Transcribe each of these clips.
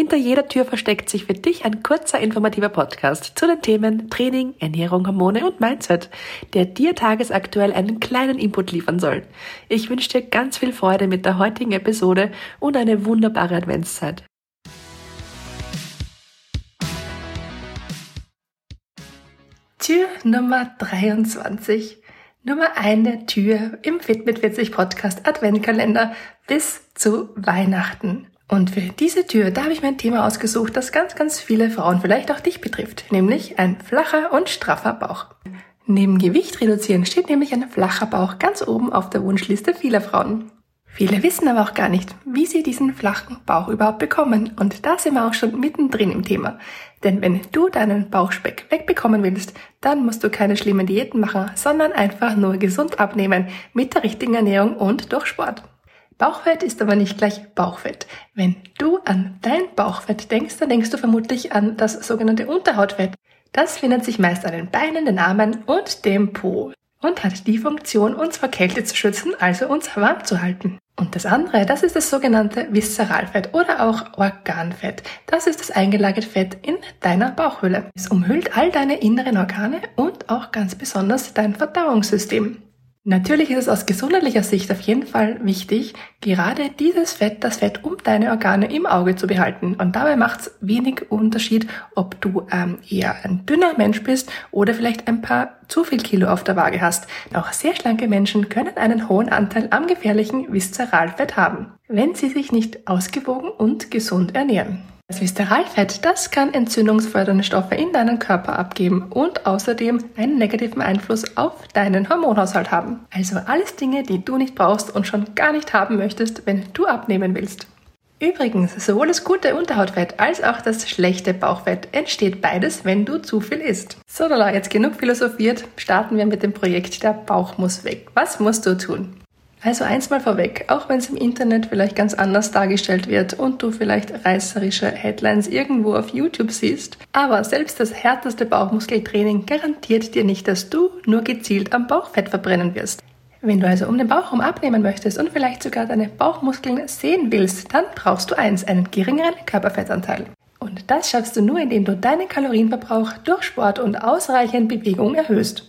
Hinter jeder Tür versteckt sich für dich ein kurzer informativer Podcast zu den Themen Training, Ernährung, Hormone und Mindset, der dir tagesaktuell einen kleinen Input liefern soll. Ich wünsche dir ganz viel Freude mit der heutigen Episode und eine wunderbare Adventszeit. Tür Nummer 23. Nummer eine Tür im Fit mit 40 Podcast Adventkalender bis zu Weihnachten. Und für diese Tür, da habe ich mir ein Thema ausgesucht, das ganz, ganz viele Frauen, vielleicht auch dich betrifft, nämlich ein flacher und straffer Bauch. Neben Gewicht reduzieren steht nämlich ein flacher Bauch ganz oben auf der Wunschliste vieler Frauen. Viele wissen aber auch gar nicht, wie sie diesen flachen Bauch überhaupt bekommen. Und da sind wir auch schon mittendrin im Thema. Denn wenn du deinen Bauchspeck wegbekommen willst, dann musst du keine schlimmen Diäten machen, sondern einfach nur gesund abnehmen mit der richtigen Ernährung und durch Sport. Bauchfett ist aber nicht gleich Bauchfett. Wenn du an dein Bauchfett denkst, dann denkst du vermutlich an das sogenannte Unterhautfett. Das findet sich meist an den Beinen, den Armen und dem Po und hat die Funktion, uns vor Kälte zu schützen, also uns warm zu halten. Und das andere, das ist das sogenannte Viszeralfett oder auch Organfett. Das ist das eingelagerte Fett in deiner Bauchhöhle. Es umhüllt all deine inneren Organe und auch ganz besonders dein Verdauungssystem. Natürlich ist es aus gesundheitlicher Sicht auf jeden Fall wichtig, gerade dieses Fett, das Fett um deine Organe im Auge zu behalten. Und dabei macht es wenig Unterschied, ob du ähm, eher ein dünner Mensch bist oder vielleicht ein paar zu viel Kilo auf der Waage hast. Auch sehr schlanke Menschen können einen hohen Anteil am gefährlichen Viszeralfett haben, wenn sie sich nicht ausgewogen und gesund ernähren. Das Viszeralfett, das kann entzündungsfördernde Stoffe in deinen Körper abgeben und außerdem einen negativen Einfluss auf deinen Hormonhaushalt haben. Also alles Dinge, die du nicht brauchst und schon gar nicht haben möchtest, wenn du abnehmen willst. Übrigens, sowohl das gute Unterhautfett als auch das schlechte Bauchfett entsteht beides, wenn du zu viel isst. So, lala, jetzt genug philosophiert, starten wir mit dem Projekt Der Bauch muss weg. Was musst du tun? Also eins mal vorweg, auch wenn es im Internet vielleicht ganz anders dargestellt wird und du vielleicht reißerische Headlines irgendwo auf YouTube siehst, aber selbst das härteste Bauchmuskeltraining garantiert dir nicht, dass du nur gezielt am Bauchfett verbrennen wirst. Wenn du also um den Bauch herum abnehmen möchtest und vielleicht sogar deine Bauchmuskeln sehen willst, dann brauchst du eins, einen geringeren Körperfettanteil. Und das schaffst du nur, indem du deinen Kalorienverbrauch durch Sport und ausreichend Bewegung erhöhst.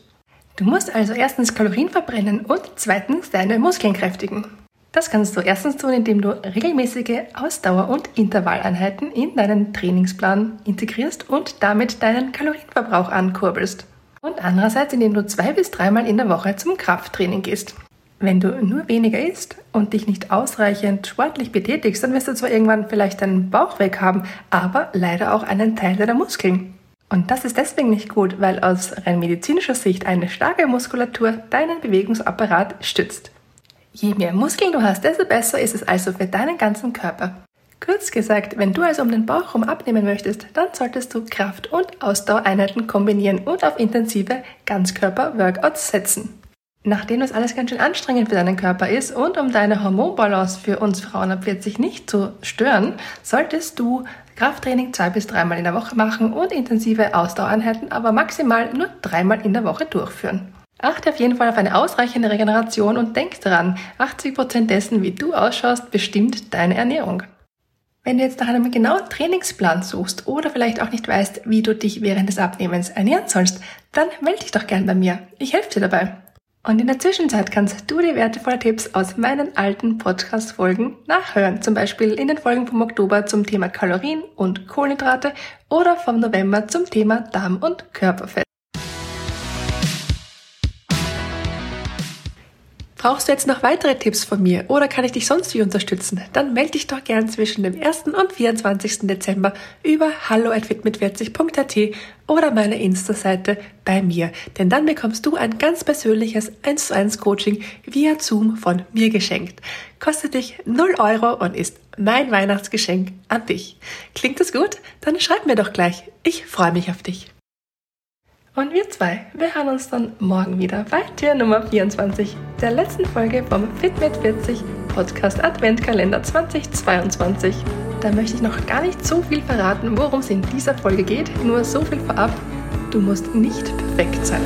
Du musst also erstens Kalorien verbrennen und zweitens deine Muskeln kräftigen. Das kannst du erstens tun, indem du regelmäßige Ausdauer- und Intervalleinheiten in deinen Trainingsplan integrierst und damit deinen Kalorienverbrauch ankurbelst. Und andererseits, indem du zwei bis dreimal in der Woche zum Krafttraining gehst. Wenn du nur weniger isst und dich nicht ausreichend sportlich betätigst, dann wirst du zwar irgendwann vielleicht deinen Bauch weg haben, aber leider auch einen Teil deiner Muskeln. Und das ist deswegen nicht gut, weil aus rein medizinischer Sicht eine starke Muskulatur deinen Bewegungsapparat stützt. Je mehr Muskeln du hast, desto besser ist es also für deinen ganzen Körper. Kurz gesagt, wenn du also um den Bauch herum abnehmen möchtest, dann solltest du Kraft- und Ausdauereinheiten kombinieren und auf intensive Ganzkörper-Workouts setzen. Nachdem das alles ganz schön anstrengend für deinen Körper ist und um deine Hormonbalance für uns Frauen ab 40 nicht zu stören, solltest du Krafttraining zwei bis dreimal in der Woche machen und intensive Ausdauereinheiten aber maximal nur dreimal in der Woche durchführen. Achte auf jeden Fall auf eine ausreichende Regeneration und denk daran, 80% dessen, wie du ausschaust, bestimmt deine Ernährung. Wenn du jetzt nach einem genauen Trainingsplan suchst oder vielleicht auch nicht weißt, wie du dich während des Abnehmens ernähren sollst, dann melde dich doch gern bei mir. Ich helfe dir dabei. Und in der Zwischenzeit kannst du die wertvollen Tipps aus meinen alten Podcast-Folgen nachhören. Zum Beispiel in den Folgen vom Oktober zum Thema Kalorien und Kohlenhydrate oder vom November zum Thema Darm- und Körperfett. Brauchst du jetzt noch weitere Tipps von mir oder kann ich dich sonst wie unterstützen? Dann melde dich doch gern zwischen dem 1. und 24. Dezember über hallo@fitmit40.at oder meiner Insta-Seite bei mir, denn dann bekommst du ein ganz persönliches 1 zu 1 Coaching via Zoom von mir geschenkt. Kostet dich 0 Euro und ist mein Weihnachtsgeschenk an dich. Klingt das gut? Dann schreib mir doch gleich. Ich freue mich auf dich. Und wir zwei, wir hören uns dann morgen wieder bei Tür Nummer 24, der letzten Folge vom Fit mit 40 Podcast Adventkalender 2022. Da möchte ich noch gar nicht so viel verraten, worum es in dieser Folge geht. Nur so viel vorab. Du musst nicht perfekt sein.